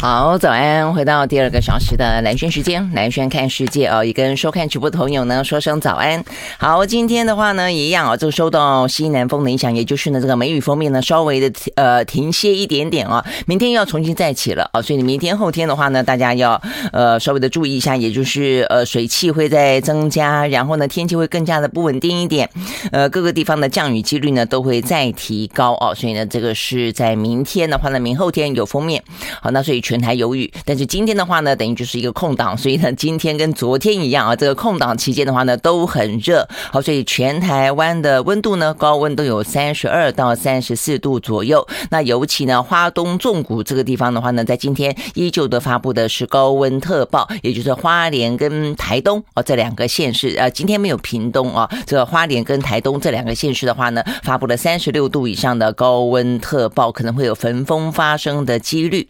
好，早安！回到第二个小时的南轩时间，南轩看世界哦，也跟收看直播的朋友呢说声早安。好，今天的话呢，一样啊，就受到西南风的影响，也就是呢这个梅雨封面呢稍微的呃停歇一点点啊，明天又要重新再起了啊，所以明天后天的话呢，大家要呃稍微的注意一下，也就是呃水汽会再增加，然后呢天气会更加的不稳定一点，呃各个地方的降雨几率呢都会再提高哦，所以呢这个是在明天的话呢，明后天有封面，好，那所以。全台有雨，但是今天的话呢，等于就是一个空档，所以呢，今天跟昨天一样啊，这个空档期间的话呢，都很热，好，所以全台湾的温度呢，高温都有三十二到三十四度左右。那尤其呢，花东纵谷这个地方的话呢，在今天依旧的发布的是高温特报，也就是花莲跟台东哦这两个县市，呃，今天没有屏东啊，这个花莲跟台东这两个县市的话呢，发布了三十六度以上的高温特报，可能会有焚风发生的几率。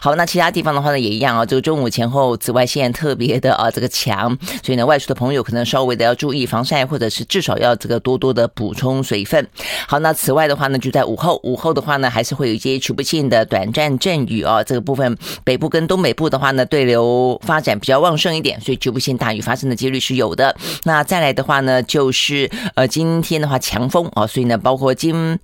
好。那那其他地方的话呢，也一样啊，这个中午前后紫外线特别的啊这个强，所以呢，外出的朋友可能稍微的要注意防晒，或者是至少要这个多多的补充水分。好，那此外的话呢，就在午后，午后的话呢，还是会有一些局部性的短暂阵雨啊，这个部分北部跟东北部的话呢，对流发展比较旺盛一点，所以局部性大雨发生的几率是有的。那再来的话呢，就是呃今天的话强风啊，所以呢，包括今。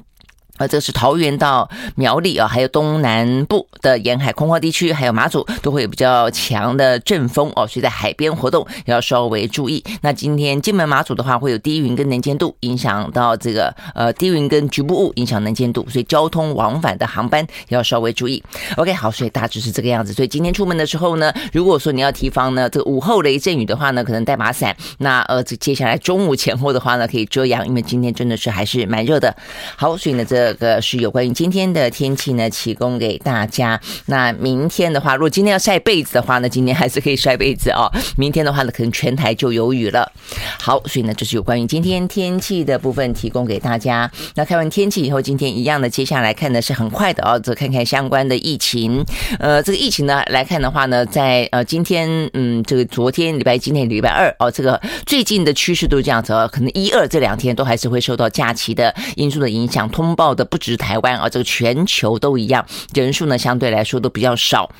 啊，这是桃园到苗栗啊，还有东南部的沿海空旷地区，还有马祖都会有比较强的阵风哦，所以在海边活动要稍微注意。那今天金门马祖的话，会有低云跟能见度影响到这个呃低云跟局部雾影响能见度，所以交通往返的航班要稍微注意。OK，好，所以大致是这个样子。所以今天出门的时候呢，如果说你要提防呢这个午后雷阵雨的话呢，可能带把伞。那呃，这接下来中午前后的话呢，可以遮阳，因为今天真的是还是蛮热的。好，所以呢这。这个是有关于今天的天气呢，提供给大家。那明天的话，如果今天要晒被子的话呢，今天还是可以晒被子哦。明天的话呢，可能全台就有雨了。好，所以呢，这是有关于今天天气的部分，提供给大家。那看完天气以后，今天一样的，接下来看的是很快的哦，则看看相关的疫情。呃，这个疫情呢来看的话呢，在呃今天，嗯，这个昨天礼拜，今天礼拜二哦，这个最近的趋势都是这样子哦，可能一二这两天都还是会受到假期的因素的影响，通报的不止。台湾啊，这个全球都一样，人数呢相对来说都比较少。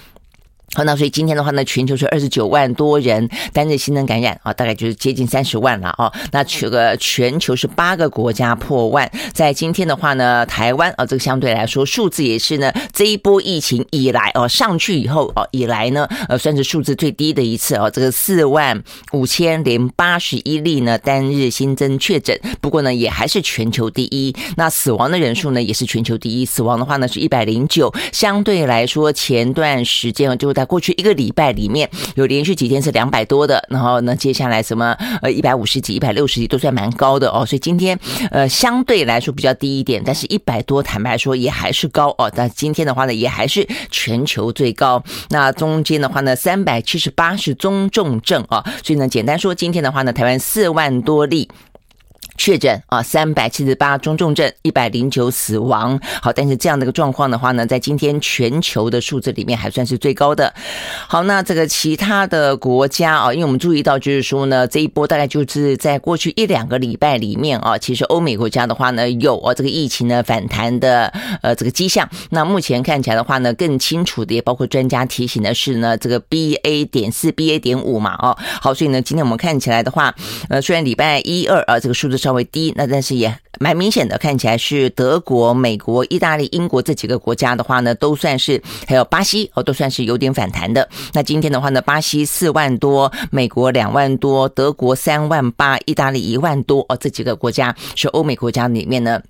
好，那所以今天的话呢，全球是二十九万多人单日新增感染啊，大概就是接近三十万了啊。那这个全球是八个国家破万，在今天的话呢，台湾啊，这个相对来说数字也是呢这一波疫情以来哦上去以后哦以来呢，呃算是数字最低的一次哦，这个四万五千零八十一例呢单日新增确诊，不过呢也还是全球第一。那死亡的人数呢也是全球第一，死亡的话呢是一百零九，相对来说前段时间就在。过去一个礼拜里面有连续几天是两百多的，然后呢，接下来什么呃一百五十几、一百六十几都算蛮高的哦，所以今天呃相对来说比较低一点，但是一百多坦白说也还是高哦。但今天的话呢，也还是全球最高。那中间的话呢，三百七十八是中重症啊，所以呢，简单说，今天的话呢，台湾四万多例。确诊啊，三百七十八中重症，一百零九死亡。好，但是这样的一个状况的话呢，在今天全球的数字里面还算是最高的。好，那这个其他的国家啊，因为我们注意到就是说呢，这一波大概就是在过去一两个礼拜里面啊，其实欧美国家的话呢，有啊这个疫情呢反弹的呃这个迹象。那目前看起来的话呢，更清楚的也包括专家提醒的是呢，这个 BA 点四、BA 点五嘛，哦，好，所以呢，今天我们看起来的话，呃，虽然礼拜一二啊这个数字。稍微低，那但是也蛮明显的，看起来是德国、美国、意大利、英国这几个国家的话呢，都算是还有巴西哦，都算是有点反弹的。那今天的话呢，巴西四万多，美国两万多，德国三万八，意大利一万多哦，这几个国家是欧美国家里面呢，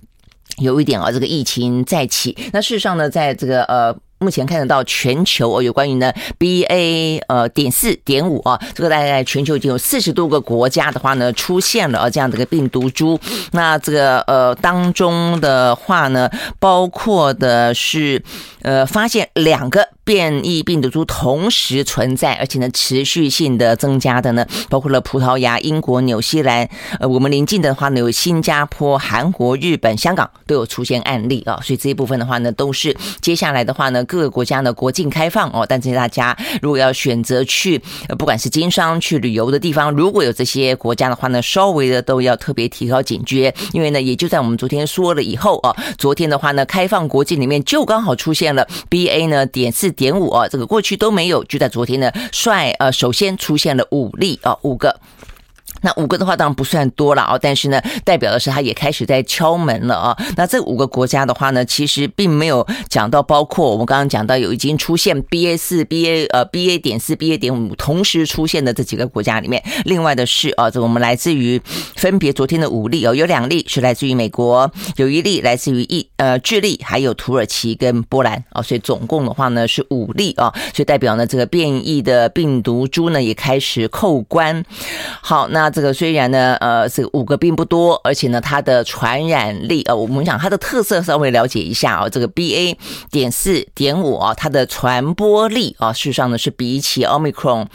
有一点啊，这个疫情再起。那事实上呢，在这个呃。目前看得到全球哦，有关于呢 BA 呃点四点五啊，这个大概全球已经有四十多个国家的话呢出现了啊这样的一个病毒株。那这个呃当中的话呢，包括的是呃发现两个变异病毒株同时存在，而且呢持续性的增加的呢，包括了葡萄牙、英国、纽西兰，呃我们邻近的话呢有新加坡、韩国、日本、香港都有出现案例啊，所以这一部分的话呢都是接下来的话呢。各个国家呢国境开放哦，但是大家如果要选择去，不管是经商去旅游的地方，如果有这些国家的话呢，稍微的都要特别提高警觉，因为呢，也就在我们昨天说了以后哦，昨天的话呢，开放国境里面就刚好出现了 BA 呢点四点五啊，这个过去都没有，就在昨天呢，率呃首先出现了五例啊，五个。那五个的话当然不算多了啊，但是呢，代表的是它也开始在敲门了啊。那这五个国家的话呢，其实并没有讲到包括我们刚刚讲到有已经出现 BA 四、BA 呃 BA 点四、BA 点五同时出现的这几个国家里面，另外的是啊，这我们来自于分别昨天的五例哦，有两例是来自于美国，有一例来自于意呃智利，还有土耳其跟波兰啊，所以总共的话呢是五例啊，所以代表呢这个变异的病毒株呢也开始扣关。好，那。这个虽然呢，呃，这五个并不多，而且呢，它的传染力，呃，我们讲它的特色稍微了解一下啊，这个 BA 点四点五啊，它的传播力啊，事实上呢是比起 Omicron。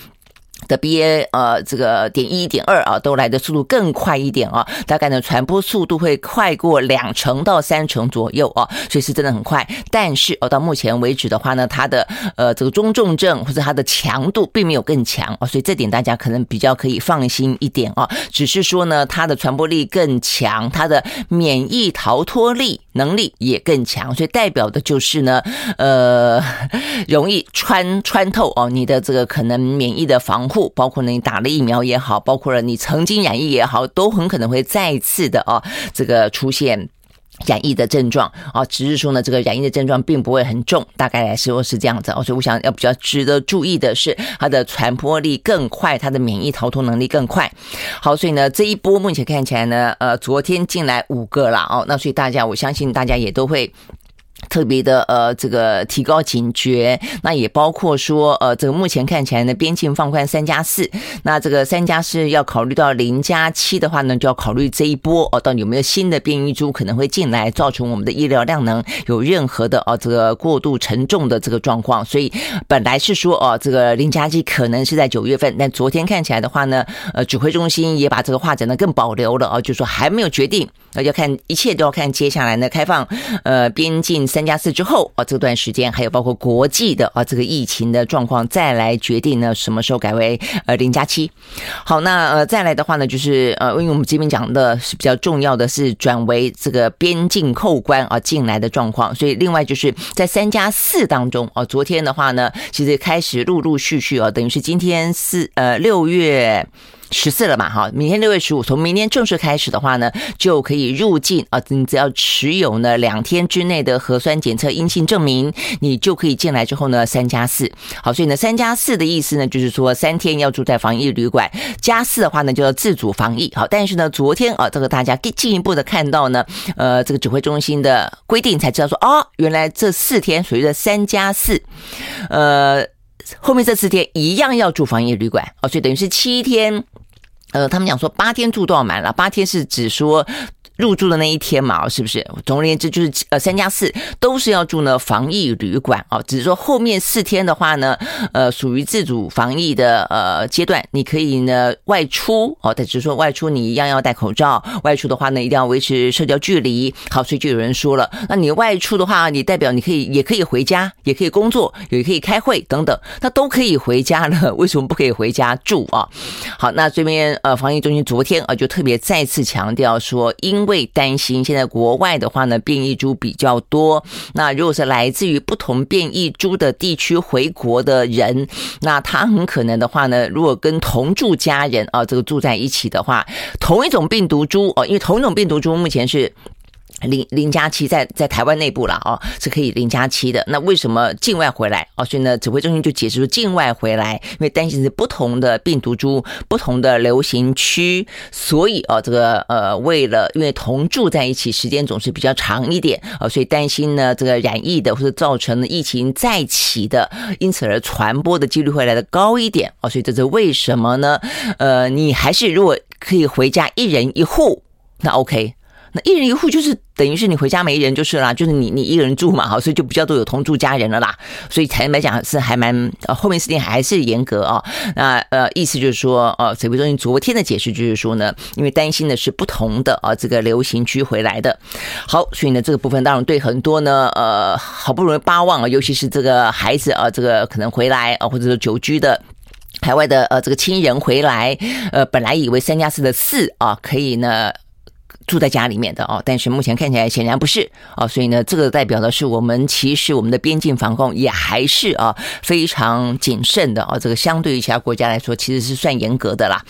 的 BA 呃，这个点一点二啊，都来的速度更快一点啊，大概呢传播速度会快过两成到三成左右啊，所以是真的很快。但是哦，到目前为止的话呢，它的呃这个中重症或者它的强度并没有更强啊，所以这点大家可能比较可以放心一点啊。只是说呢，它的传播力更强，它的免疫逃脱力能力也更强，所以代表的就是呢，呃，容易穿穿透哦你的这个可能免疫的防库。包括呢，你打了疫苗也好，包括了你曾经染疫也好，都很可能会再次的啊，这个出现染疫的症状啊。只是说呢，这个染疫的症状并不会很重，大概来说是这样子。所以我想要比较值得注意的是，它的传播力更快，它的免疫逃脱能力更快。好，所以呢，这一波目前看起来呢，呃，昨天进来五个了哦，那所以大家，我相信大家也都会。特别的呃，这个提高警觉，那也包括说呃，这个目前看起来呢，边境放宽三加四，那这个三加四要考虑到零加七的话呢，就要考虑这一波哦，到底有没有新的变异株可能会进来，造成我们的医疗量能有任何的哦这个过度沉重的这个状况。所以本来是说哦，这个零加七可能是在九月份，但昨天看起来的话呢，呃，指挥中心也把这个话讲得更保留了哦，就说还没有决定，那要看一切都要看接下来呢开放呃边境。三加四之后啊，这段时间还有包括国际的啊这个疫情的状况，再来决定呢什么时候改为呃零加七。好，那呃再来的话呢，就是呃因为我们这边讲的是比较重要的是转为这个边境扣关啊进来的状况，所以另外就是在三加四当中啊，昨天的话呢，其实开始陆陆续续啊，等于是今天四呃六月。十四了嘛，哈，明天六月十五，从明天正式开始的话呢，就可以入境啊。你只要持有呢两天之内的核酸检测阴性证明，你就可以进来之后呢三加四。好，所以呢三加四的意思呢，就是说三天要住在防疫旅馆，加四的话呢就要自主防疫。好，但是呢昨天啊，这个大家更进一步的看到呢，呃，这个指挥中心的规定才知道说，哦，原来这四天属于的三加四，呃，后面这四天一样要住防疫旅馆。哦，所以等于是七天。呃，他们讲说八天住多少满了，八天是指说。入住的那一天嘛，是不是？总而言之，就是呃三加四都是要住呢防疫旅馆啊。只是说后面四天的话呢，呃，属于自主防疫的呃阶段，你可以呢外出哦，但只是说外出你一样要戴口罩，外出的话呢一定要维持社交距离。好，所以就有人说了，那你外出的话，你代表你可以也可以回家，也可以工作，也可以开会等等，那都可以回家了，为什么不可以回家住啊？好，那这边呃防疫中心昨天啊就特别再次强调说，因因为担心现在国外的话呢，变异株比较多。那如果是来自于不同变异株的地区回国的人，那他很可能的话呢，如果跟同住家人啊，这个住在一起的话，同一种病毒株哦，因为同一种病毒株目前是。零零加七在在台湾内部了哦，是可以零加七的。那为什么境外回来哦？所以呢，指挥中心就解释说，境外回来，因为担心是不同的病毒株、不同的流行区，所以哦，这个呃，为了因为同住在一起时间总是比较长一点啊，所以担心呢，这个染疫的或者造成疫情再起的，因此而传播的几率会来得高一点哦。所以这是为什么呢？呃，你还是如果可以回家一人一户，那 OK。那一人一户就是等于是你回家没人就是啦，就是你你一个人住嘛，哈，所以就比较多有同住家人了啦。所以坦白讲是还蛮呃后面四天还是严格啊。那呃意思就是说，呃指挥中心昨天的解释就是说呢，因为担心的是不同的啊这个流行区回来的。好，所以呢这个部分当然对很多呢呃好不容易巴望啊，尤其是这个孩子啊，这个可能回来啊，或者说久居的。海外的呃这个亲人回来，呃本来以为三加四的四啊可以呢。住在家里面的哦，但是目前看起来显然不是哦，所以呢，这个代表的是我们其实我们的边境防控也还是啊非常谨慎的哦，这个相对于其他国家来说，其实是算严格的啦。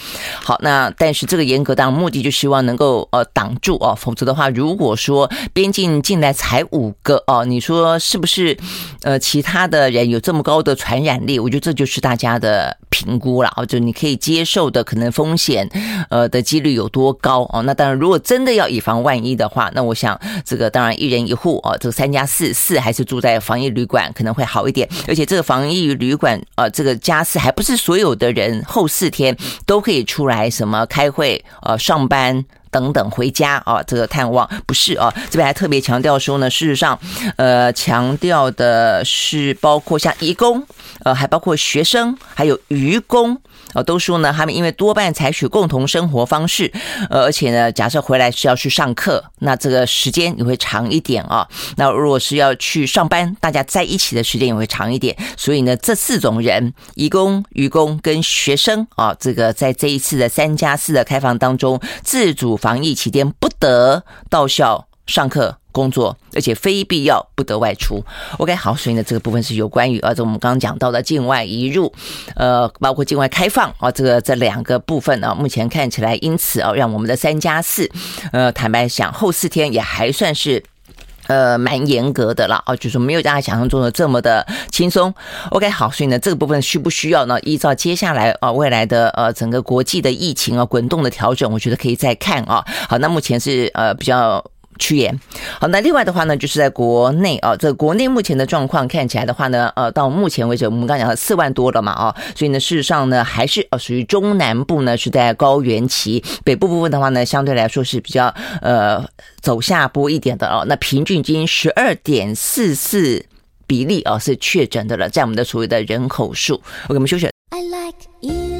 好，那但是这个严格当然目的就希望能够呃挡住哦，否则的话，如果说边境进来才五个哦，你说是不是？呃，其他的人有这么高的传染力，我觉得这就是大家的评估了哦，就你可以接受的可能风险呃的几率有多高哦？那当然，如果真的要以防万一的话，那我想这个当然一人一户哦，这个三加四四还是住在防疫旅馆可能会好一点。而且这个防疫旅馆呃，这个加四还不是所有的人后四天都可以出来什么开会呃上班等等回家啊，这个探望不是啊。这边还特别强调说呢，事实上呃强调的是包括像义工呃，还包括学生还有渔工。啊，都说呢，他们因为多半采取共同生活方式，呃，而且呢，假设回来是要去上课，那这个时间也会长一点啊。那如果是要去上班，大家在一起的时间也会长一点。所以呢，这四种人，义工、愚工跟学生啊，这个在这一次的三加四的开放当中，自主防疫期间不得到校上课。工作，而且非必要不得外出。OK，好，所以呢，这个部分是有关于啊，这我们刚刚讲到的境外移入，呃，包括境外开放啊，这个这两个部分啊，目前看起来，因此啊，让我们的三加四，呃，坦白讲，后四天也还算是呃蛮严格的了啊，就是没有大家想象中的这么的轻松。OK，好，所以呢，这个部分需不需要呢？依照接下来啊未来的呃整个国际的疫情啊滚动的调整，我觉得可以再看啊。好，那目前是呃比较。趋严，好，那另外的话呢，就是在国内啊，这国内目前的状况看起来的话呢，呃，到目前为止，我们刚讲了四万多了嘛，啊，所以呢，事实上呢，还是呃属于中南部呢是在高原期，北部部分的话呢，相对来说是比较呃走下坡一点的哦。那平均已经十二点四四比例啊是确诊的了，在我们的所谓的人口数，OK，我们休息。I like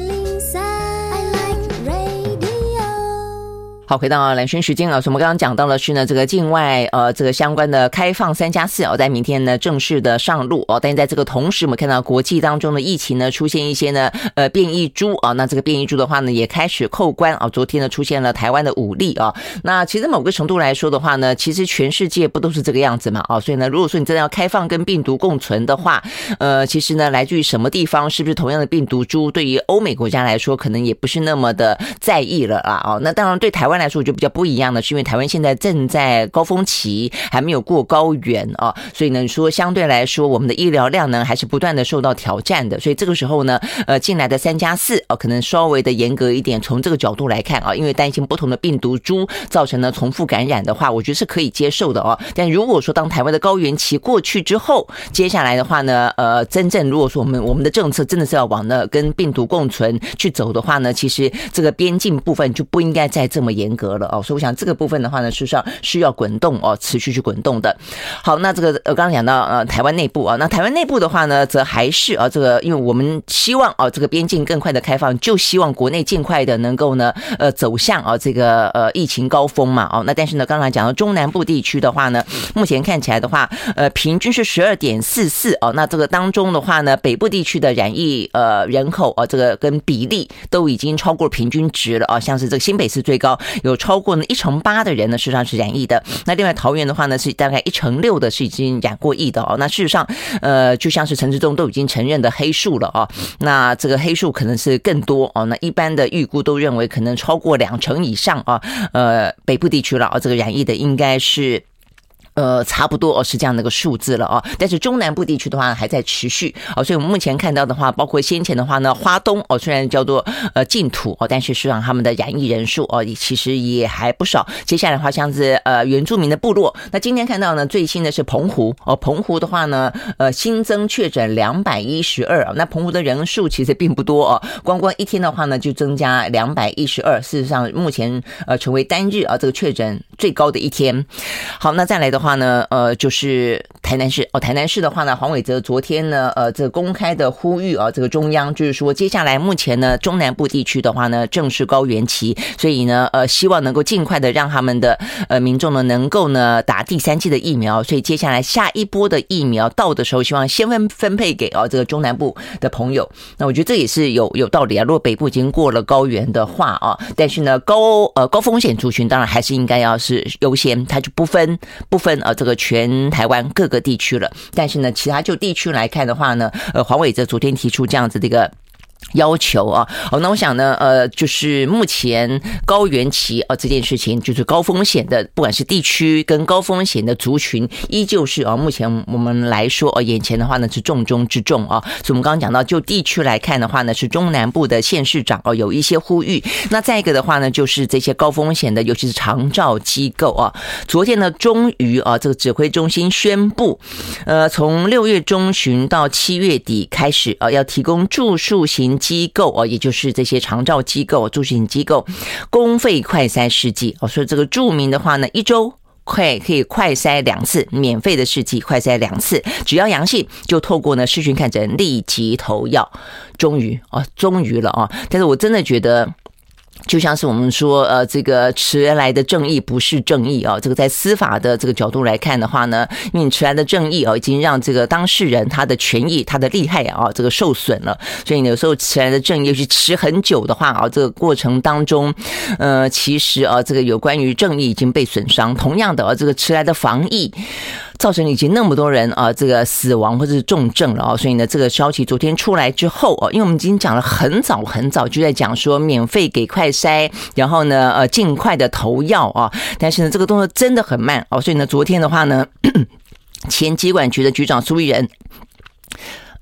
好，回到蓝轩时间啊，所以我们刚刚讲到的是呢，这个境外呃，这个相关的开放三加四哦，在明天呢正式的上路哦。但是在这个同时，我们看到国际当中的疫情呢出现一些呢呃变异株啊，那这个变异株的话呢也开始扣关啊。昨天呢出现了台湾的五例啊，那其实某个程度来说的话呢，其实全世界不都是这个样子嘛啊？所以呢，如果说你真的要开放跟病毒共存的话，呃，其实呢来自于什么地方，是不是同样的病毒株，对于欧美国家来说，可能也不是那么的在意了啊。哦，那当然对台湾。来说就比较不一样的是，因为台湾现在正在高峰期，还没有过高原啊，所以呢，说相对来说，我们的医疗量呢还是不断的受到挑战的。所以这个时候呢，呃，进来的三加四哦，可能稍微的严格一点。从这个角度来看啊，因为担心不同的病毒株造成了重复感染的话，我觉得是可以接受的哦。但如果说当台湾的高原期过去之后，接下来的话呢，呃，真正如果说我们我们的政策真的是要往那跟病毒共存去走的话呢，其实这个边境部分就不应该再这么严。严格了哦，所以我想这个部分的话呢，事实上需要滚动哦，持续去滚动的。好，那这个呃，刚刚讲到呃，台湾内部啊，那台湾内部的话呢，则还是啊，这个因为我们希望啊，这个边境更快的开放，就希望国内尽快的能够呢，呃，走向啊这个呃疫情高峰嘛，哦，那但是呢，刚才讲到中南部地区的话呢，目前看起来的话，呃，平均是十二点四四哦，那这个当中的话呢，北部地区的染疫呃人口啊，这个跟比例都已经超过平均值了啊，像是这个新北市最高。有超过呢一成八的人呢，事实上是染疫的。那另外桃园的话呢，是大概一成六的是已经染过疫的哦。那事实上，呃，就像是陈志忠都已经承认的黑数了哦。那这个黑数可能是更多哦。那一般的预估都认为可能超过两成以上啊。呃，北部地区了啊，这个染疫的应该是。呃，差不多哦，是这样的一个数字了哦。但是中南部地区的话还在持续哦，所以我们目前看到的话，包括先前的话呢，花东哦，虽然叫做呃净土哦，但是实际上他们的染疫人数哦，其实也还不少。接下来的话，像是呃原住民的部落，那今天看到呢，最新的是澎湖哦，澎湖的话呢，呃新增确诊两百一十二，那澎湖的人数其实并不多哦，光光一天的话呢，就增加两百一十二，事实上目前呃成为单日啊这个确诊最高的一天。好，那再来的话话。呢，呃，就是台南市哦，台南市的话呢，黄伟哲昨天呢，呃，这公开的呼吁啊，这个中央就是说，接下来目前呢，中南部地区的话呢，正是高原期，所以呢，呃，希望能够尽快的让他们的呃民众呢，能够呢打第三剂的疫苗，所以接下来下一波的疫苗到的时候，希望先分分配给哦这个中南部的朋友。那我觉得这也是有有道理啊。如果北部已经过了高原的话啊，但是呢，高呃高风险族群当然还是应该要是优先，它就不分不分。呃，这个全台湾各个地区了，但是呢，其他就地区来看的话呢，呃，黄伟哲昨天提出这样子的一个。要求啊，好，那我想呢，呃，就是目前高原期啊这件事情，就是高风险的，不管是地区跟高风险的族群，依旧是啊，目前我们来说啊，眼前的话呢是重中之重啊。所以，我们刚刚讲到，就地区来看的话呢，是中南部的县市长哦有一些呼吁。那再一个的话呢，就是这些高风险的，尤其是长照机构啊，昨天呢，终于啊，这个指挥中心宣布，呃，从六月中旬到七月底开始啊，要提供住宿型。机构哦，也就是这些长照机构、助行机构，公费快筛试剂哦，所以这个著名的话呢，一周快可以快筛两次，免费的试剂快筛两次，只要阳性就透过呢视讯看诊立即投药，终于哦，终于了啊！但是我真的觉得。就像是我们说，呃，这个迟来的正义不是正义啊。这个在司法的这个角度来看的话呢，因为你迟来的正义啊，已经让这个当事人他的权益、他的利害啊，这个受损了。所以有时候迟来的正义，是迟很久的话啊，这个过程当中，呃，其实啊，这个有关于正义已经被损伤。同样的啊，这个迟来的防疫。造成已经那么多人啊，这个死亡或者是重症了啊，所以呢，这个消息昨天出来之后啊，因为我们已经讲了很早很早就在讲说免费给快筛，然后呢，呃，尽快的投药啊，但是呢，这个动作真的很慢哦，所以呢，昨天的话呢，前监管局的局长苏益仁。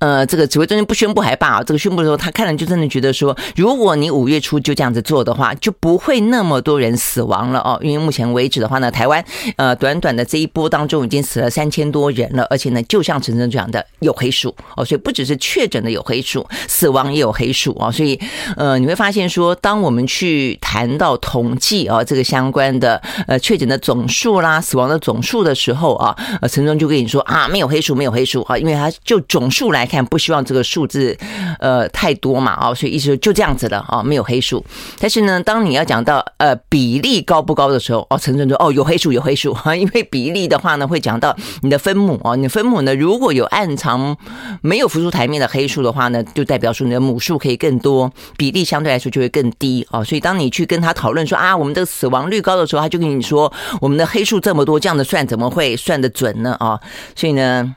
呃，这个指挥中心不宣布还罢啊，这个宣布的时候，他看了就真的觉得说，如果你五月初就这样子做的话，就不会那么多人死亡了哦。因为目前为止的话呢，台湾呃短短的这一波当中已经死了三千多人了，而且呢，就像陈真这样的有黑数哦，所以不只是确诊的有黑数，死亡也有黑数啊。所以呃，你会发现说，当我们去谈到统计啊，这个相关的呃确诊的总数啦、死亡的总数的时候啊，呃，陈真就跟你说啊，没有黑数，没有黑数啊，因为他就总数来。看，不希望这个数字，呃，太多嘛，啊，所以意思就这样子了啊，没有黑数。但是呢，当你要讲到呃比例高不高的时候，哦，陈真说哦有黑数有黑数啊，因为比例的话呢，会讲到你的分母哦，你的分母呢如果有暗藏没有浮出台面的黑数的话呢，就代表说你的母数可以更多，比例相对来说就会更低啊。所以当你去跟他讨论说啊，我们的死亡率高的时候，他就跟你说我们的黑数这么多，这样的算怎么会算得准呢？啊，所以呢。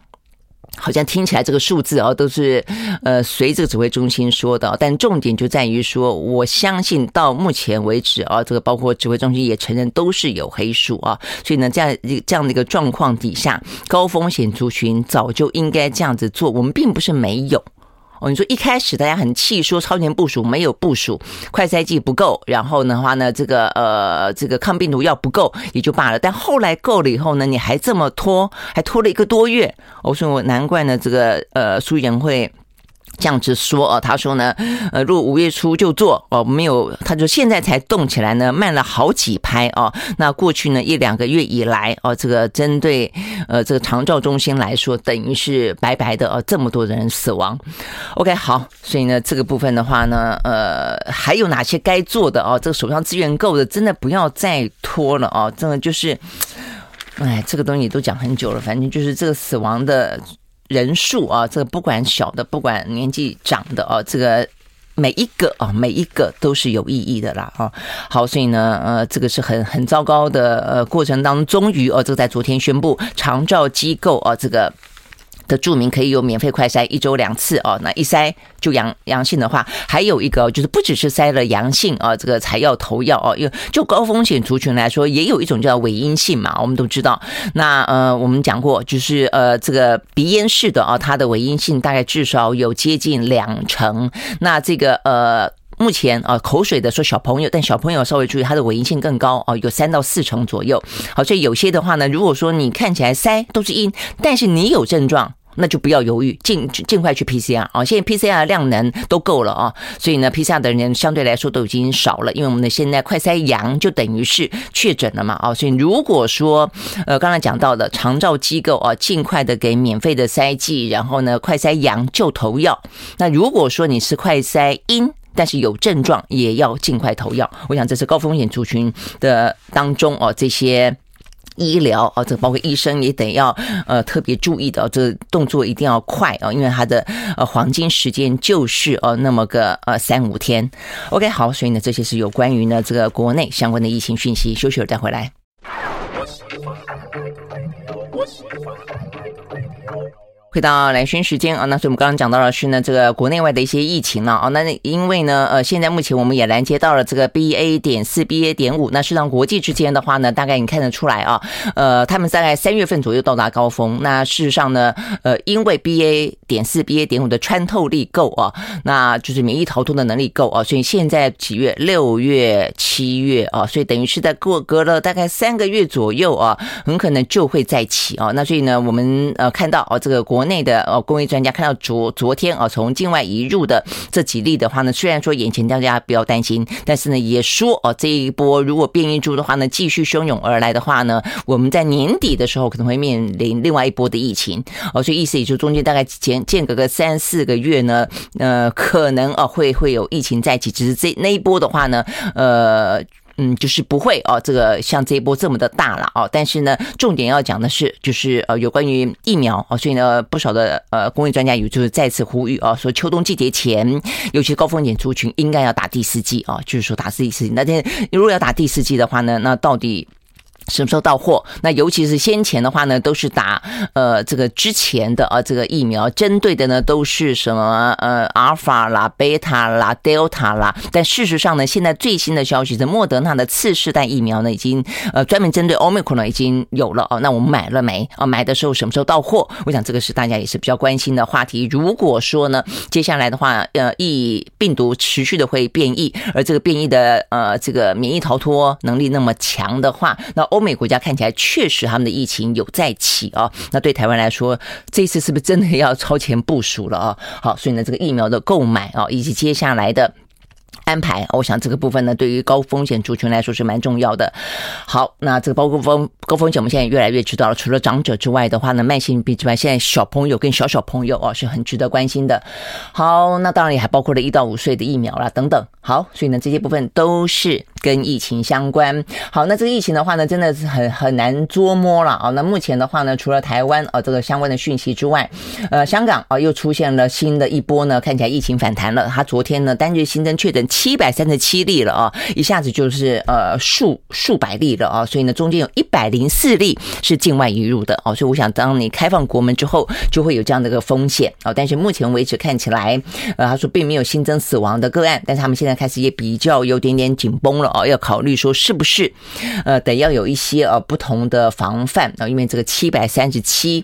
好像听起来这个数字啊，都是呃随着指挥中心说的，但重点就在于说，我相信到目前为止啊，这个包括指挥中心也承认都是有黑数啊，所以呢，在这样的一个状况底下，高风险族群早就应该这样子做，我们并不是没有。哦，你说一开始大家很气，说超前部署没有部署，快筛剂不够，然后的话呢，这个呃，这个抗病毒药不够也就罢了。但后来够了以后呢，你还这么拖，还拖了一个多月。我说我难怪呢，这个呃，苏妍会。这样子说哦，他说呢，呃，如果五月初就做哦，没有，他就现在才动起来呢，慢了好几拍哦。那过去呢一两个月以来哦，这个针对呃这个长照中心来说，等于是白白的哦，这么多人死亡。OK，好，所以呢这个部分的话呢，呃，还有哪些该做的哦？这个手上资源够的，真的不要再拖了哦。真的就是，哎，这个东西都讲很久了，反正就是这个死亡的。人数啊，这个不管小的，不管年纪长的啊，这个每一个啊，每一个都是有意义的啦啊。好，所以呢，呃，这个是很很糟糕的呃过程当中，终于哦，这个在昨天宣布长照机构啊，这个。的住民可以有免费快筛一周两次哦，那一筛就阳阳性的话，还有一个就是不只是筛了阳性啊，这个才要投药哦。因为就高风险族群来说，也有一种叫伪阴性嘛，我们都知道。那呃，我们讲过，就是呃，这个鼻咽式的啊，它的伪阴性大概至少有接近两成。那这个呃，目前啊，口水的说小朋友，但小朋友稍微注意，它的伪阴性更高哦，有三到四成左右。好，所以有些的话呢，如果说你看起来筛都是阴，但是你有症状。那就不要犹豫，尽尽快去 PCR 啊！现在 PCR 量能都够了啊，所以呢，PCR 的人相对来说都已经少了，因为我们的现在快筛阳就等于是确诊了嘛啊！所以如果说呃刚才讲到的长照机构啊，尽快的给免费的筛剂，然后呢，快筛阳就投药。那如果说你是快筛阴，但是有症状，也要尽快投药。我想这是高风险族群的当中哦，这些。医疗啊，这包括医生也得要呃特别注意的，这动作一定要快啊，因为它的呃黄金时间就是呃那么个呃三五天。OK，好，所以呢，这些是有关于呢这个国内相关的疫情讯息，休息会再回来。回到蓝轩时间啊，那所以我们刚刚讲到的是呢，这个国内外的一些疫情了啊。那因为呢，呃，现在目前我们也拦截到了这个 BA 点四、BA 点五。那实上国际之间的话呢，大概你看得出来啊，呃，他们大概三月份左右到达高峰。那事实上呢，呃，因为 BA 点四、BA 点五的穿透力够啊，那就是免疫逃脱的能力够啊，所以现在几月？六月、七月啊，所以等于是在过隔了大概三个月左右啊，很可能就会再起啊。那所以呢，我们呃看到啊，这个国内的呃公卫专家看到昨昨天啊，从境外移入的这几例的话呢，虽然说眼前大家不要担心，但是呢也说哦，这一波如果变异株的话呢，继续汹涌而来的话呢，我们在年底的时候可能会面临另外一波的疫情哦，所以意思也就中间大概间间隔个三四个月呢，呃，可能啊会会有疫情再起，只是这那一波的话呢，呃。嗯，就是不会哦，这个像这一波这么的大了哦。但是呢，重点要讲的是，就是呃，有关于疫苗哦，所以呢，不少的呃，公益专家也就是再次呼吁啊，说秋冬季节前，尤其高风险族群应该要打第四季啊，就是说打第四季。那天如果要打第四季的话呢，那到底？什么时候到货？那尤其是先前的话呢，都是打呃这个之前的啊这个疫苗，针对的呢都是什么呃阿尔法啦、贝塔啦、德尔塔啦。但事实上呢，现在最新的消息是，莫德纳的次世代疫苗呢已经呃专门针对 Omicron 呢已经有了哦。那我们买了没？啊，买的时候什么时候到货？我想这个是大家也是比较关心的话题。如果说呢，接下来的话，呃，疫病毒持续的会变异，而这个变异的呃这个免疫逃脱能力那么强的话，那欧美国家看起来确实他们的疫情有在起啊，那对台湾来说，这次是不是真的要超前部署了啊？好，所以呢，这个疫苗的购买啊，以及接下来的。安排，我想这个部分呢，对于高风险族群来说是蛮重要的。好，那这个包括风高风险，我们现在越来越知道了。除了长者之外的话呢，慢性病之外，现在小朋友跟小小朋友哦是很值得关心的。好，那当然也还包括了一到五岁的疫苗啦等等。好，所以呢，这些部分都是跟疫情相关。好，那这个疫情的话呢，真的是很很难捉摸了啊。那目前的话呢，除了台湾啊这个相关的讯息之外，呃，香港啊又出现了新的一波呢，看起来疫情反弹了。他昨天呢单日新增确诊。七百三十七例了啊，一下子就是呃数数百例了啊，所以呢，中间有一百零四例是境外移入的哦，所以我想，当你开放国门之后，就会有这样的一个风险啊。但是目前为止看起来，呃，他说并没有新增死亡的个案，但是他们现在开始也比较有点点紧绷了啊，要考虑说是不是呃得要有一些呃不同的防范啊，因为这个七百三十七。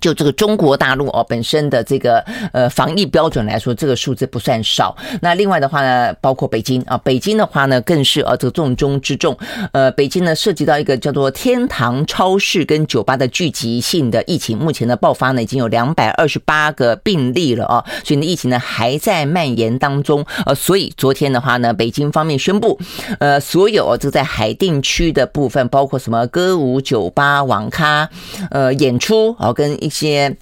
就这个中国大陆哦本身的这个呃防疫标准来说，这个数字不算少。那另外的话呢，包括北京啊，北京的话呢更是呃这个重中之重。呃，北京呢涉及到一个叫做天堂超市跟酒吧的聚集性的疫情，目前的爆发呢已经有两百二十八个病例了啊，所以呢疫情呢还在蔓延当中。呃，所以昨天的话呢，北京方面宣布，呃，所有这在海淀区的部分，包括什么歌舞酒吧、网咖、呃演出啊跟一。些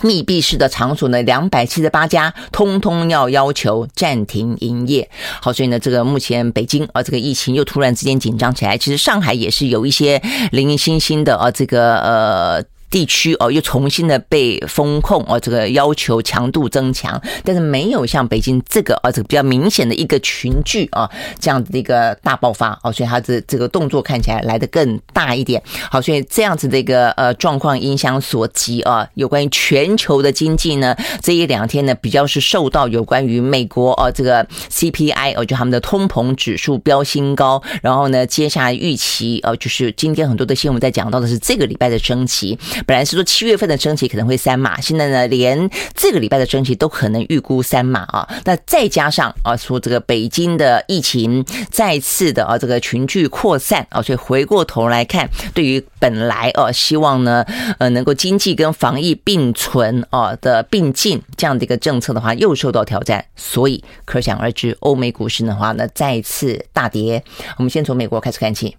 密闭式的场所呢，两百七十八家，通通要要求暂停营业。好，所以呢，这个目前北京啊，这个疫情又突然之间紧张起来。其实上海也是有一些零零星星的啊，这个呃。地区哦，又重新的被封控哦，这个要求强度增强，但是没有像北京这个啊，这个比较明显的一个群聚啊这样子的一个大爆发哦，所以它的这个动作看起来来得更大一点。好，所以这样子的一个呃状况影响所及啊，有关于全球的经济呢，这一两天呢比较是受到有关于美国哦这个 CPI 哦就他们的通膨指数飙新高，然后呢接下来预期呃就是今天很多的新闻在讲到的是这个礼拜的升息。本来是说七月份的升息可能会三码，现在呢，连这个礼拜的升息都可能预估三码啊。那再加上啊，说这个北京的疫情再次的啊，这个群聚扩散啊，所以回过头来看，对于本来啊，希望呢，呃，能够经济跟防疫并存啊的并进这样的一个政策的话，又受到挑战。所以可想而知，欧美股市的话呢，再次大跌。我们先从美国开始看起。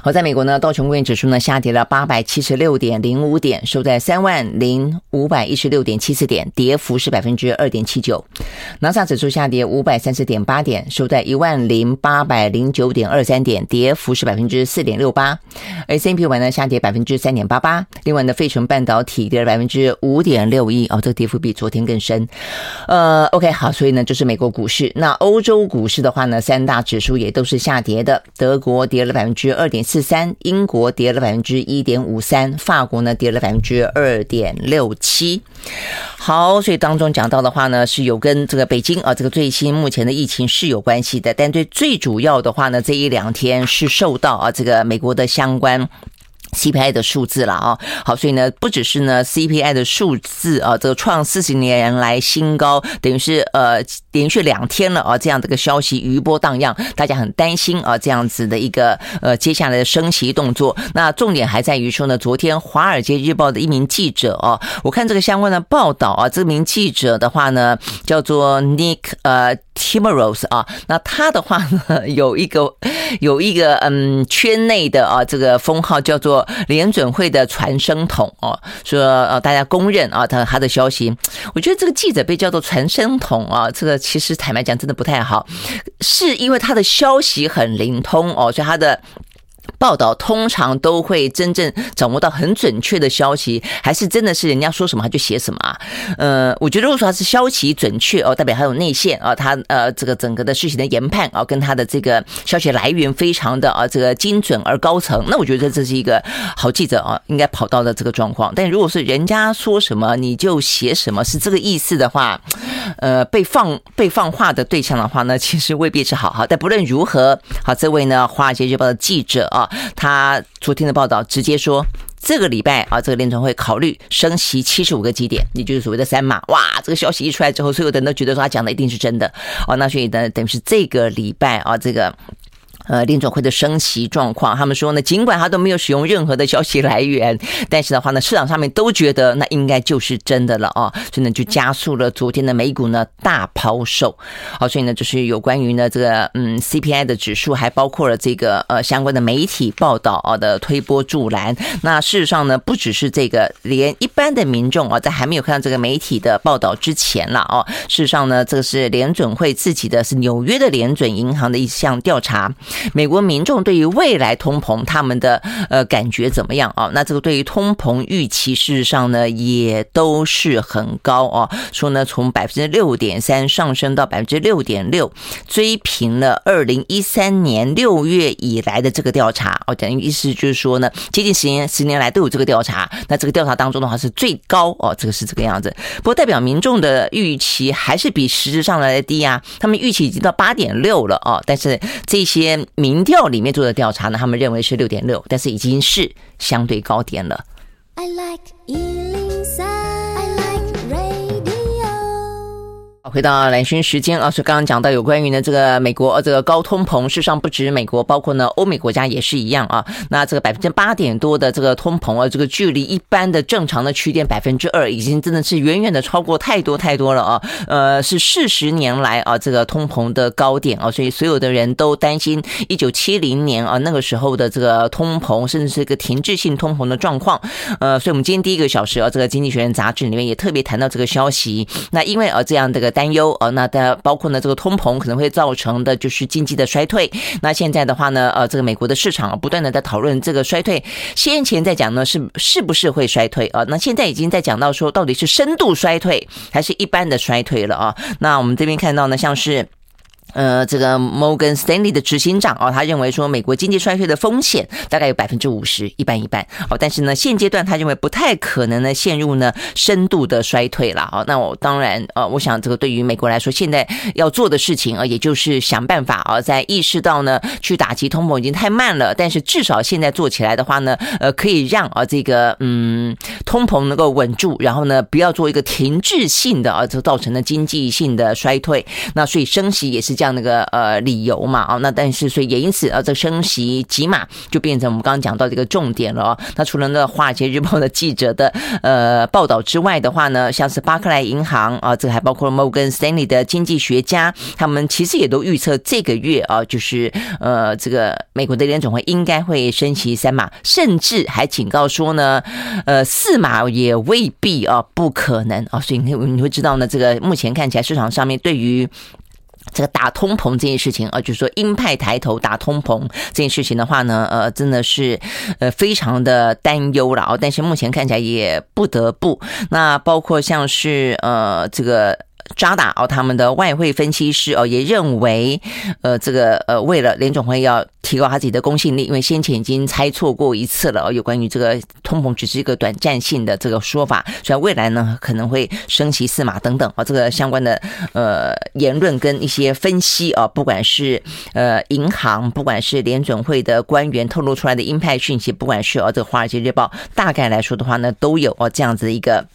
好，在美国呢，道琼工业指数呢下跌了八百七十六点零五点，收在三万零五百一十六点七四点，跌幅是百分之二点七九。纳斯达克指数下跌五百三十点八点，收在一万零八百零九点二三点，跌幅是百分之四点六八。S&P 500呢下跌百分之三点八八。另外呢，费城半导体跌了百分之五点六一，哦，这个跌幅比昨天更深。呃，OK，好，所以呢，就是美国股市。那欧洲股市的话呢，三大指数也都是下跌的，德国跌了百分之二点四三，英国跌了百分之一点五三，法国呢跌了百分之二点六七。好，所以当中讲到的话呢，是有跟这个北京啊这个最新目前的疫情是有关系的，但最最主要的话呢，这一两天是受到啊这个美国的相关。CPI 的数字了啊，好，所以呢，不只是呢 CPI 的数字啊，这个创四十年来新高，等于是呃连续两天了啊，这样的一个消息余波荡漾，大家很担心啊，这样子的一个呃接下来的升息动作。那重点还在于说呢，昨天《华尔街日报》的一名记者啊，我看这个相关的报道啊，这名记者的话呢，叫做 Nick 呃 Timorous 啊，那他的话呢，有一个有一个嗯圈内的啊这个封号叫做。联准会的传声筒哦，说呃，大家公认啊，他他的消息，我觉得这个记者被叫做传声筒啊，这个其实坦白讲真的不太好，是因为他的消息很灵通哦，所以他的。报道通常都会真正掌握到很准确的消息，还是真的是人家说什么他就写什么啊？呃，我觉得如果说他是消息准确哦，代表他有内线啊，他呃这个整个的事情的研判啊，跟他的这个消息来源非常的啊这个精准而高层，那我觉得这是一个好记者啊应该跑到的这个状况。但如果是人家说什么你就写什么，是这个意思的话，呃，被放被放话的对象的话呢，其实未必是好好。但不论如何，好，这位呢《华尔街日报》的记者啊。啊他昨天的报道直接说，这个礼拜啊，这个联总会考虑升息七十五个基点，也就是所谓的三码。哇，这个消息一出来之后，所有的人都觉得说他讲的一定是真的哦。那所以呢，等于是这个礼拜啊，这个。呃，联准会的升息状况，他们说呢，尽管他都没有使用任何的消息来源，但是的话呢，市场上面都觉得那应该就是真的了啊，所以呢，就加速了昨天的美股呢大抛售。好，所以呢，就是有关于呢这个嗯 CPI 的指数，还包括了这个呃相关的媒体报道啊的推波助澜。那事实上呢，不只是这个，连一般的民众啊，在还没有看到这个媒体的报道之前了啊，事实上呢，这个是联准会自己的是纽约的联准银行的一项调查。美国民众对于未来通膨，他们的呃感觉怎么样啊？那这个对于通膨预期，事实上呢也都是很高哦。说呢，从百分之六点三上升到百分之六点六，追平了二零一三年六月以来的这个调查哦。等于意思就是说呢，接近十年十年来都有这个调查。那这个调查当中的话是最高哦，这个是这个样子。不过代表民众的预期还是比实质上来的低啊。他们预期已经到八点六了哦，但是这些。民调里面做的调查呢，他们认为是六点六，但是已经是相对高点了。回到蓝轩时间啊，是刚刚讲到有关于呢这个美国这个高通膨，事实上不止美国，包括呢欧美国家也是一样啊。那这个百分之八点多的这个通膨啊，这个距离一般的正常的区间百分之二，已经真的是远远的超过太多太多了啊。呃，是四十年来啊这个通膨的高点啊，所以所有的人都担心一九七零年啊那个时候的这个通膨，甚至是一个停滞性通膨的状况。呃，所以我们今天第一个小时啊，这个经济学人杂志里面也特别谈到这个消息。那因为啊这样这个。担忧呃，那的包括呢这个通膨可能会造成的就是经济的衰退。那现在的话呢，呃，这个美国的市场不断的在讨论这个衰退，先前在讲呢是是不是会衰退啊？那现在已经在讲到说到底是深度衰退还是一般的衰退了啊？那我们这边看到呢，像是。呃，这个摩根斯丹利的执行长哦，他认为说美国经济衰退的风险大概有百分之五十，一半一半哦。但是呢，现阶段他认为不太可能呢陷入呢深度的衰退了哦。那我当然呃，我想这个对于美国来说，现在要做的事情啊，也就是想办法啊，在意识到呢去打击通膨已经太慢了，但是至少现在做起来的话呢，呃，可以让啊这个嗯通膨能够稳住，然后呢不要做一个停滞性的啊，就造成了经济性的衰退。那所以升息也是。这样那个呃理由嘛啊，那但是所以也因此啊，这升息几码就变成我们刚刚讲到这个重点了哦。那除了那《华尔街日报》的记者的呃报道之外的话呢，像是巴克莱银行啊，这个还包括摩根斯丹利的经济学家，他们其实也都预测这个月啊，就是呃这个美国的联总会应该会升息三码，甚至还警告说呢，呃四码也未必啊，不可能啊。所以你你会知道呢，这个目前看起来市场上面对于。这个打通膨这件事情啊，就是说鹰派抬头打通膨这件事情的话呢，呃，真的是呃非常的担忧了啊。但是目前看起来也不得不，那包括像是呃这个。渣打哦，他们的外汇分析师哦也认为，呃，这个呃，为了联准会要提高他自己的公信力，因为先前已经猜错过一次了哦，有关于这个通膨只是一个短暂性的这个说法，所以未来呢可能会升息四码等等啊，这个相关的呃言论跟一些分析啊，不管是呃银行，不管是联准会的官员透露出来的鹰派讯息，不管是哦这个华尔街日报，大概来说的话呢，都有哦这样子的一个。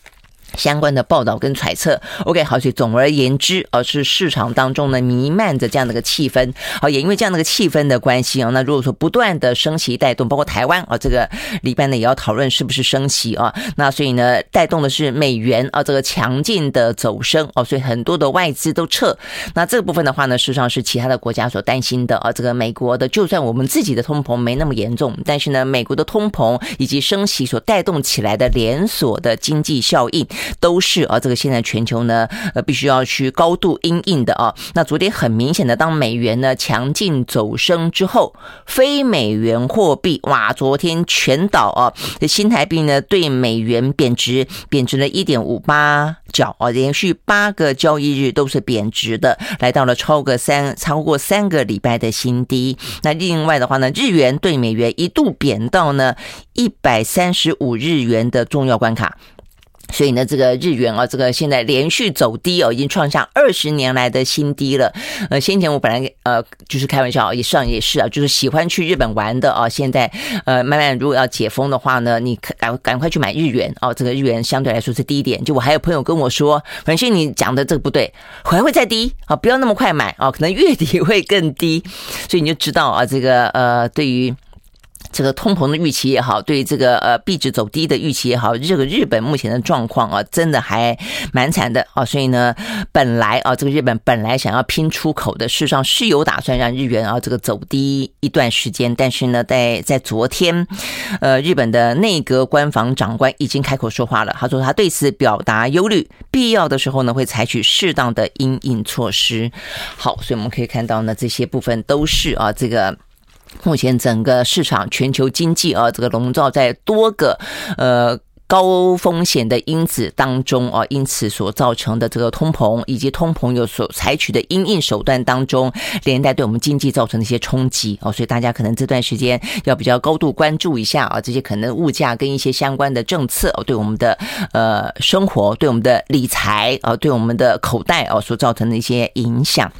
相关的报道跟揣测，OK，好，所以总而言之，而是市场当中呢弥漫着这样的一个气氛，好，也因为这样的一个气氛的关系啊，那如果说不断的升息带动，包括台湾啊，这个礼拜呢也要讨论是不是升息啊，那所以呢带动的是美元啊这个强劲的走升哦，所以很多的外资都撤，那这个部分的话呢，事实上是其他的国家所担心的啊，这个美国的就算我们自己的通膨没那么严重，但是呢美国的通膨以及升息所带动起来的连锁的经济效应。都是啊，这个现在全球呢，呃，必须要去高度因应的啊。那昨天很明显的，当美元呢强劲走升之后，非美元货币哇，昨天全倒啊。这新台币呢对美元贬值，贬值了一点五八角啊，连续八个交易日都是贬值的，来到了超过三超过三个礼拜的新低。那另外的话呢，日元对美元一度贬到呢一百三十五日元的重要关卡。所以呢，这个日元啊，这个现在连续走低哦，已经创下二十年来的新低了。呃，先前我本来呃就是开玩笑，也算也是啊，就是喜欢去日本玩的啊。现在呃慢慢如果要解封的话呢，你赶赶快去买日元哦。这个日元相对来说是低一点。就我还有朋友跟我说，反正你讲的这个不对，还会再低啊，不要那么快买啊，可能月底会更低。所以你就知道啊，这个呃对于。这个通膨的预期也好，对这个呃币值走低的预期也好，这个日本目前的状况啊，真的还蛮惨的啊。所以呢，本来啊，这个日本本来想要拼出口的，事实上是有打算让日元啊这个走低一段时间，但是呢，在在昨天，呃，日本的内阁官房长官已经开口说话了，他说他对此表达忧虑，必要的时候呢会采取适当的因应措施。好，所以我们可以看到呢，这些部分都是啊这个。目前整个市场、全球经济啊，这个笼罩在多个呃。高风险的因子当中啊，因此所造成的这个通膨，以及通膨有所采取的因应手段当中，连带对我们经济造成的一些冲击哦，所以大家可能这段时间要比较高度关注一下啊，这些可能物价跟一些相关的政策哦，对我们的呃生活、对我们的理财啊、对我们的口袋哦所造成的一些影响。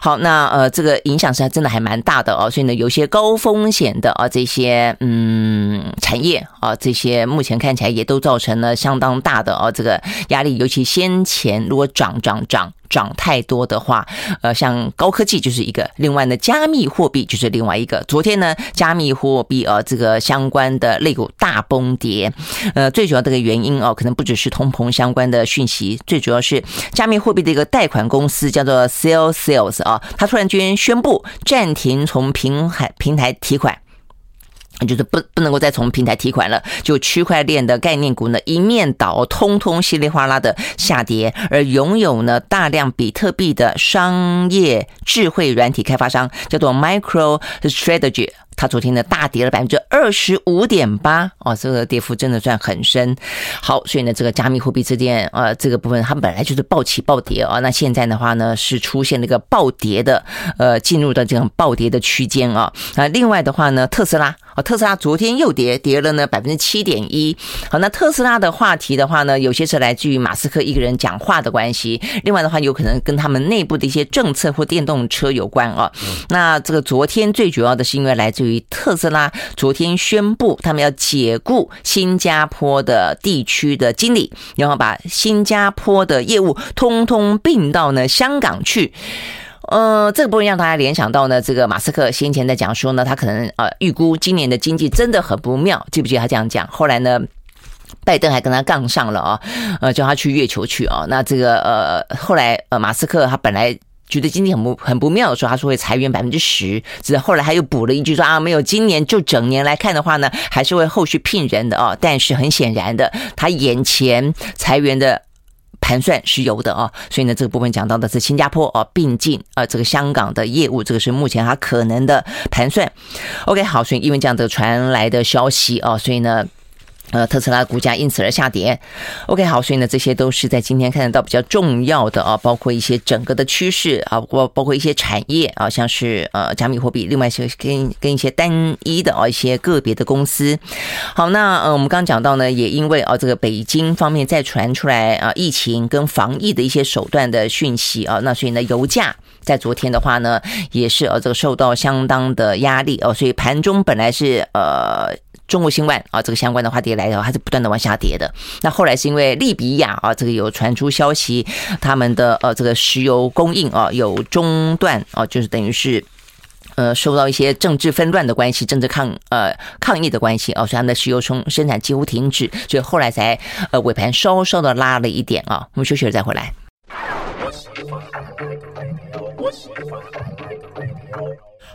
好，那呃这个影响是还真的还蛮大的哦，所以呢，有些高风险的啊这些嗯产业啊，这些目前看起来也。都造成了相当大的哦，这个压力，尤其先前如果涨涨涨涨太多的话，呃，像高科技就是一个，另外呢，加密货币就是另外一个。昨天呢，加密货币呃，这个相关的类股大崩跌，呃，最主要这个原因哦，可能不只是通膨相关的讯息，最主要是加密货币的一个贷款公司叫做 Celsius 啊，它突然间宣布暂停从平海平台提款。就是不不能够再从平台提款了，就区块链的概念股呢一面倒，通通稀里哗啦的下跌。而拥有呢大量比特币的商业智慧软体开发商叫做 MicroStrategy。它昨天呢大跌了百分之二十五点八哦，这个跌幅真的算很深。好，所以呢，这个加密货币之间呃这个部分它本来就是暴起暴跌啊、哦，那现在的话呢是出现了一个暴跌的呃进入到这种暴跌的区间啊。那另外的话呢，特斯拉。哦，特斯拉昨天又跌，跌了呢百分之七点一。好，那特斯拉的话题的话呢，有些是来自于马斯克一个人讲话的关系，另外的话有可能跟他们内部的一些政策或电动车有关啊。那这个昨天最主要的是因为来自于特斯拉昨天宣布他们要解雇新加坡的地区的经理，然后把新加坡的业务通通并到呢香港去。呃，这个部分让大家联想到呢，这个马斯克先前在讲说呢，他可能呃预估今年的经济真的很不妙，记不记得他这样讲？后来呢，拜登还跟他杠上了啊，呃，叫他去月球去啊。那这个呃，后来呃，马斯克他本来觉得经济很不很不妙的时候，他说会裁员百分之十，只是后来他又补了一句说啊，没有，今年就整年来看的话呢，还是会后续聘人的啊。但是很显然的，他眼前裁员的。盘算是有的啊，所以呢，这个部分讲到的是新加坡啊并进啊这个香港的业务，这个是目前他可能的盘算。OK，好，所以因为这样的传来的消息啊，所以呢。呃，特斯拉股价因此而下跌。OK，好，所以呢，这些都是在今天看得到比较重要的啊，包括一些整个的趋势啊，包包括一些产业啊，像是呃加密货币，另外一些跟跟一些单一的啊一些个别的公司。好，那呃我们刚讲到呢，也因为啊这个北京方面再传出来啊疫情跟防疫的一些手段的讯息啊，那所以呢油价在昨天的话呢也是呃这个受到相当的压力哦，所以盘中本来是呃。中国新万啊，这个相关的话题来的话，还是不断的往下跌的。那后来是因为利比亚啊，这个有传出消息，他们的呃这个石油供应啊有中断啊，就是等于是呃受到一些政治纷乱的关系，政治抗呃抗议的关系啊，所以他们的石油生生产几乎停止，所以后来才呃尾盘稍稍的拉了一点啊。我们休息了再回来。我喜欢我喜欢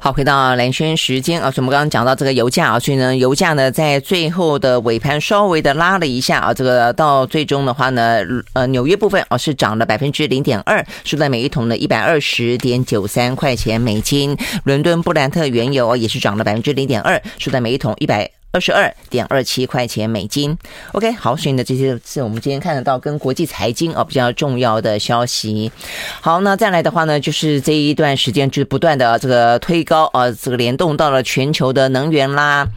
好，回到蓝轩时间啊，所以我们刚刚讲到这个油价啊，所以呢，油价呢在最后的尾盘稍微的拉了一下啊，这个到最终的话呢，呃，纽约部分啊是涨了百分之零点二，收在每一桶的一百二十点九三块钱美金。伦敦布兰特原油也是涨了百分之零点二，收在每一桶一百。二十二点二七块钱美金。OK，好，所以呢，这些是我们今天看得到跟国际财经啊比较重要的消息。好，那再来的话呢，就是这一段时间就不断的这个推高啊，这个联动到了全球的能源啦。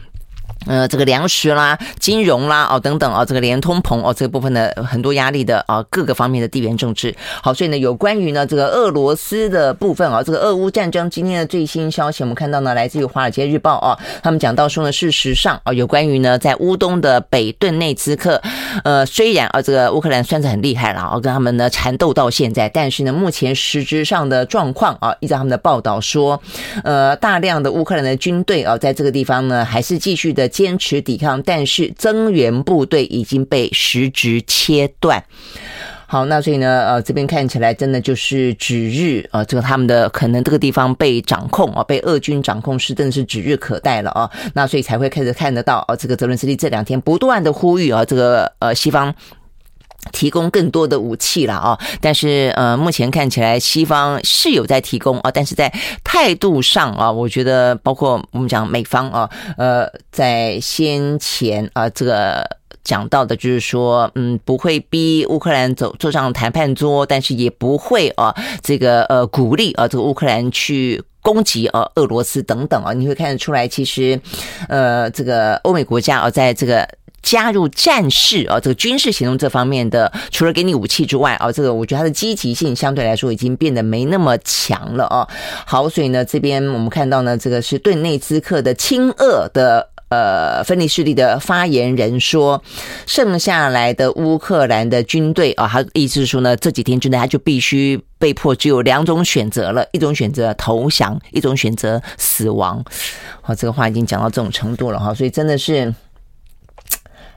呃，这个粮食啦、金融啦，哦等等啊，这个连通膨哦，这个部分的很多压力的啊，各个方面的地缘政治。好，所以呢，有关于呢这个俄罗斯的部分啊，这个俄乌战争今天的最新消息，我们看到呢，来自于《华尔街日报》啊，他们讲到说呢，事实上啊，有关于呢在乌东的北顿内兹克，呃，虽然啊这个乌克兰算是很厉害了啊，跟他们呢缠斗到现在，但是呢，目前实质上的状况啊，依照他们的报道说，呃，大量的乌克兰的军队啊，在这个地方呢，还是继续的。坚持抵抗，但是增援部队已经被实质切断。好，那所以呢，呃，这边看起来真的就是指日，呃，这个他们的可能这个地方被掌控啊，被俄军掌控是真的是指日可待了啊。那所以才会开始看得到啊，这个泽伦斯基这两天不断的呼吁啊，这个呃西方。提供更多的武器了啊，但是呃，目前看起来西方是有在提供啊，但是在态度上啊，我觉得包括我们讲美方啊，呃，在先前啊，这个讲到的就是说，嗯，不会逼乌克兰走坐上谈判桌，但是也不会啊，这个呃鼓励啊，这个乌克兰去攻击啊俄罗斯等等啊，你会看得出来，其实呃，这个欧美国家啊，在这个。加入战事啊，这个军事行动这方面的，除了给你武器之外啊，这个我觉得它的积极性相对来说已经变得没那么强了啊。好，所以呢，这边我们看到呢，这个是顿内兹克的亲俄的呃分离势力的发言人说，剩下来的乌克兰的军队啊，他意思是说呢，这几天之内他就必须被迫只有两种选择了，一种选择投降，一种选择死亡。好，这个话已经讲到这种程度了哈，所以真的是。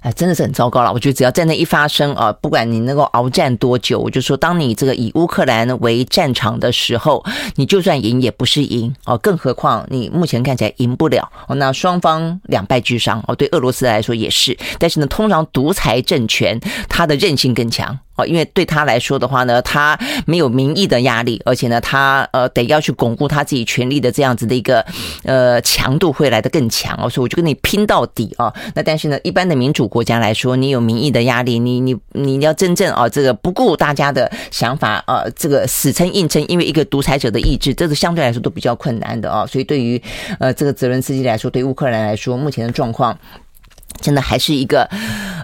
哎，真的是很糟糕了。我觉得只要在那一发生啊，不管你能够鏖战多久，我就说，当你这个以乌克兰为战场的时候，你就算赢也不是赢哦，更何况你目前看起来赢不了哦。那双方两败俱伤哦，对俄罗斯来说也是。但是呢，通常独裁政权它的韧性更强。哦，因为对他来说的话呢，他没有民意的压力，而且呢，他呃得要去巩固他自己权力的这样子的一个呃强度会来得更强哦，所以我就跟你拼到底啊。那但是呢，一般的民主国家来说，你有民意的压力，你你你要真正啊这个不顾大家的想法啊，这个死撑硬撑，因为一个独裁者的意志，这是相对来说都比较困难的啊。所以对于呃这个泽伦斯基来说，对乌克兰来说，目前的状况。真的还是一个，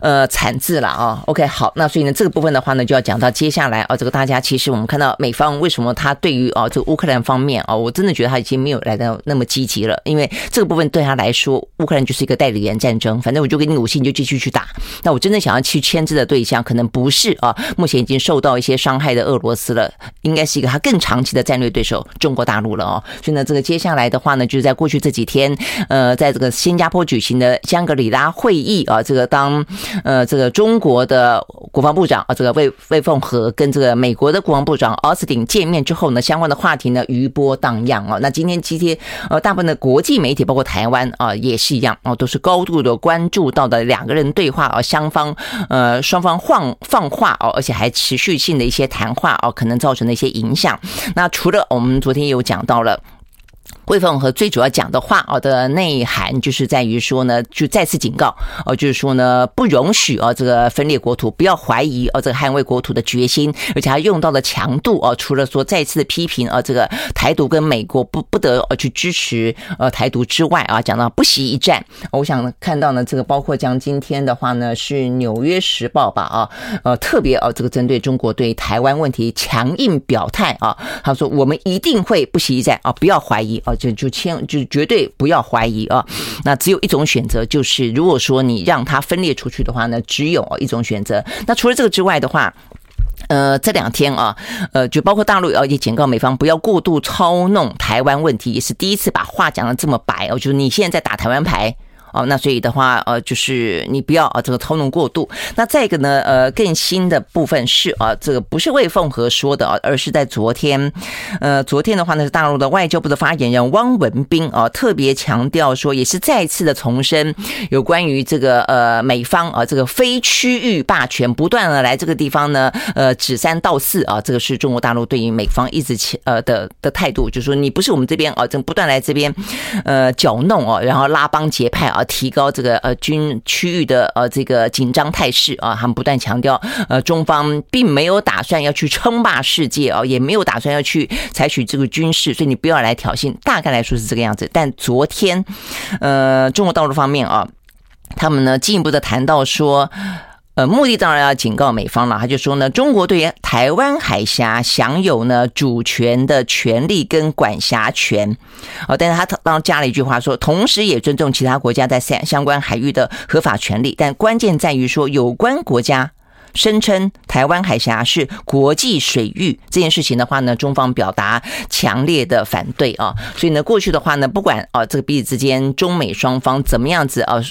呃，惨字了啊。OK，好，那所以呢，这个部分的话呢，就要讲到接下来啊，这个大家其实我们看到美方为什么他对于啊这个乌克兰方面啊，我真的觉得他已经没有来到那么积极了，因为这个部分对他来说，乌克兰就是一个代理人战争，反正我就给你武器，你就继续去打。那我真的想要去牵制的对象，可能不是啊，目前已经受到一些伤害的俄罗斯了，应该是一个他更长期的战略对手中国大陆了哦。所以呢，这个接下来的话呢，就是在过去这几天，呃，在这个新加坡举行的香格里拉。会议啊，这个当呃，这个中国的国防部长啊，这个魏魏凤和跟这个美国的国防部长奥斯汀见面之后呢，相关的话题呢余波荡漾啊。那今天今天呃，大部分的国际媒体，包括台湾啊，也是一样啊，都是高度的关注到的两个人对话啊，双方呃双方放放话哦，而且还持续性的一些谈话哦，可能造成的一些影响。那除了我们昨天有讲到了。魏凤和最主要讲的话哦的内涵，就是在于说呢，就再次警告哦，就是说呢，不容许哦这个分裂国土，不要怀疑哦这个捍卫国土的决心，而且他用到的强度哦，除了说再次的批评啊这个台独跟美国不不得呃去支持呃台独之外啊，讲到不惜一战，我想看到呢这个包括讲今天的话呢是《纽约时报》吧啊呃特别哦这个针对中国对台湾问题强硬表态啊，他说我们一定会不惜一战啊，不要怀疑啊。就就千就绝对不要怀疑啊！那只有一种选择，就是如果说你让它分裂出去的话呢，只有一种选择。那除了这个之外的话，呃，这两天啊，呃，就包括大陆也警告美方不要过度操弄台湾问题，也是第一次把话讲的这么白哦，就是你现在在打台湾牌。哦，那所以的话，呃，就是你不要啊，这个操弄过度。那再一个呢，呃，更新的部分是啊，这个不是魏凤和说的啊，而是在昨天，呃，昨天的话呢，是大陆的外交部的发言人汪文斌啊，特别强调说，也是再次的重申有关于这个呃美方啊，这个非区域霸权不断的来这个地方呢，呃，指三道四啊，这个是中国大陆对于美方一直呃的的态度，就是说你不是我们这边啊，正不断来这边呃搅弄哦，然后拉帮结派啊。提高这个呃军区域的呃这个紧张态势啊，他们不断强调呃中方并没有打算要去称霸世界啊，也没有打算要去采取这个军事，所以你不要来挑衅。大概来说是这个样子。但昨天呃中国道路方面啊，他们呢进一步的谈到说。呃，目的当然要警告美方了。他就说呢，中国对台湾海峡享有呢主权的权利跟管辖权。哦，但是他当加了一句话说，同时也尊重其他国家在相相关海域的合法权利。但关键在于说，有关国家声称台湾海峡是国际水域这件事情的话呢，中方表达强烈的反对啊。所以呢，过去的话呢，不管啊这个彼此之间中美双方怎么样子啊。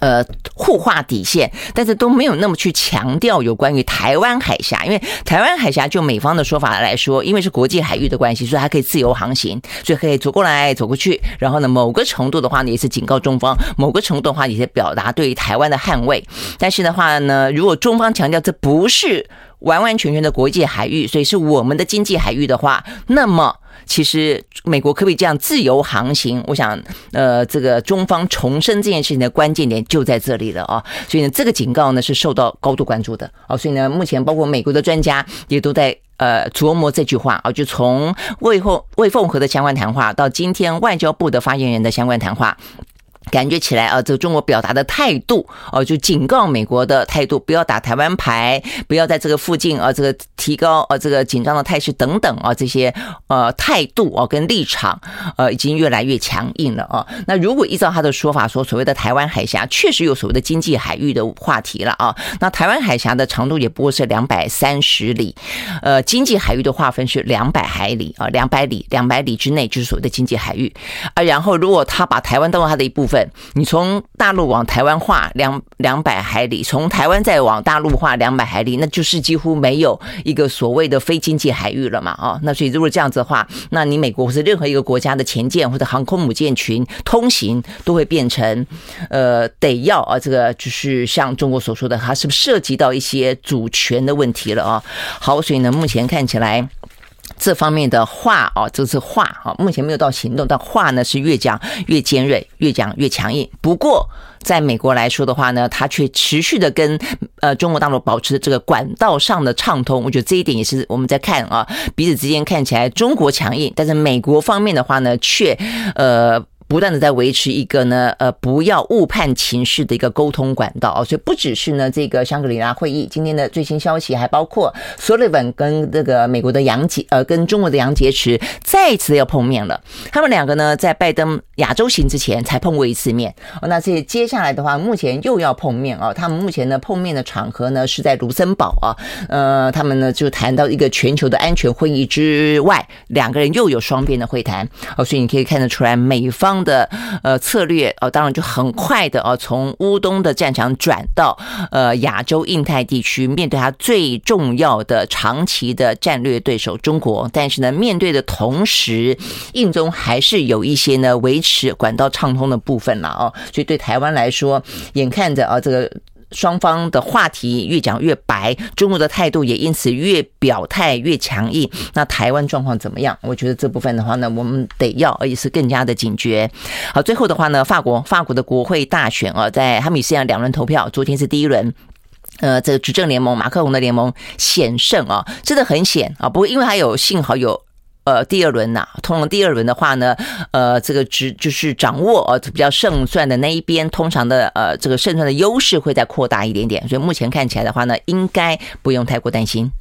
呃，互划底线，但是都没有那么去强调有关于台湾海峡，因为台湾海峡就美方的说法来说，因为是国际海域的关系，所以它可以自由航行，所以可以走过来走过去。然后呢，某个程度的话呢，也是警告中方；某个程度的话，也是表达对于台湾的捍卫。但是的话呢，如果中方强调这不是完完全全的国际海域，所以是我们的经济海域的话，那么。其实美国可不可以这样自由航行？我想，呃，这个中方重申这件事情的关键点就在这里了啊！所以呢，这个警告呢是受到高度关注的啊！所以呢，目前包括美国的专家也都在呃琢磨这句话啊，就从魏凤魏凤和的相关谈话到今天外交部的发言人的相关谈话。感觉起来啊，这个中国表达的态度哦，就警告美国的态度，不要打台湾牌，不要在这个附近啊，这个提高啊，这个紧张的态势等等啊，这些呃态度啊跟立场呃已经越来越强硬了啊。那如果依照他的说法说，所谓的台湾海峡确实有所谓的经济海域的话题了啊。那台湾海峡的长度也不过是两百三十里，呃，经济海域的划分是两百海里啊，两百里，两百里之内就是所谓的经济海域啊。然后如果他把台湾当做他的一部分。分，你从大陆往台湾划两两百海里，从台湾再往大陆划两百海里，那就是几乎没有一个所谓的非经济海域了嘛？啊，那所以如果这样子的话，那你美国或是任何一个国家的潜舰或者航空母舰群通行都会变成，呃，得要啊，这个就是像中国所说的，它是不是涉及到一些主权的问题了啊？好，所以呢，目前看起来。这方面的话哦，这是话哈，目前没有到行动，但话呢是越讲越尖锐，越讲越强硬。不过，在美国来说的话呢，它却持续的跟呃中国大陆保持这个管道上的畅通。我觉得这一点也是我们在看啊，彼此之间看起来中国强硬，但是美国方面的话呢，却呃。不断的在维持一个呢，呃，不要误判情势的一个沟通管道啊，所以不只是呢这个香格里拉会议，今天的最新消息还包括苏利文跟这个美国的杨洁，呃，跟中国的杨洁篪再一次要碰面了。他们两个呢在拜登亚洲行之前才碰过一次面，哦，那这接下来的话，目前又要碰面啊。他们目前呢碰面的场合呢是在卢森堡啊，呃，他们呢就谈到一个全球的安全会议之外，两个人又有双边的会谈，哦，所以你可以看得出来美方。的呃策略哦，当然就很快的哦，从乌东的战场转到呃亚洲印太地区，面对他最重要的长期的战略对手中国。但是呢，面对的同时，印中还是有一些呢维持管道畅通的部分了哦。所以对台湾来说，眼看着啊这个。双方的话题越讲越白，中国的态度也因此越表态越强硬。那台湾状况怎么样？我觉得这部分的话呢，我们得要，而且是更加的警觉。好，最后的话呢，法国法国的国会大选啊，在哈米斯亚两轮投票，昨天是第一轮，呃，这个执政联盟马克龙的联盟险胜啊，真的很险啊。不过因为还有幸好有。呃，第二轮呐、通常第二轮的话呢，呃，这个只就是掌握呃比较胜算的那一边，通常的呃这个胜算的优势会再扩大一点点，所以目前看起来的话呢，应该不用太过担心。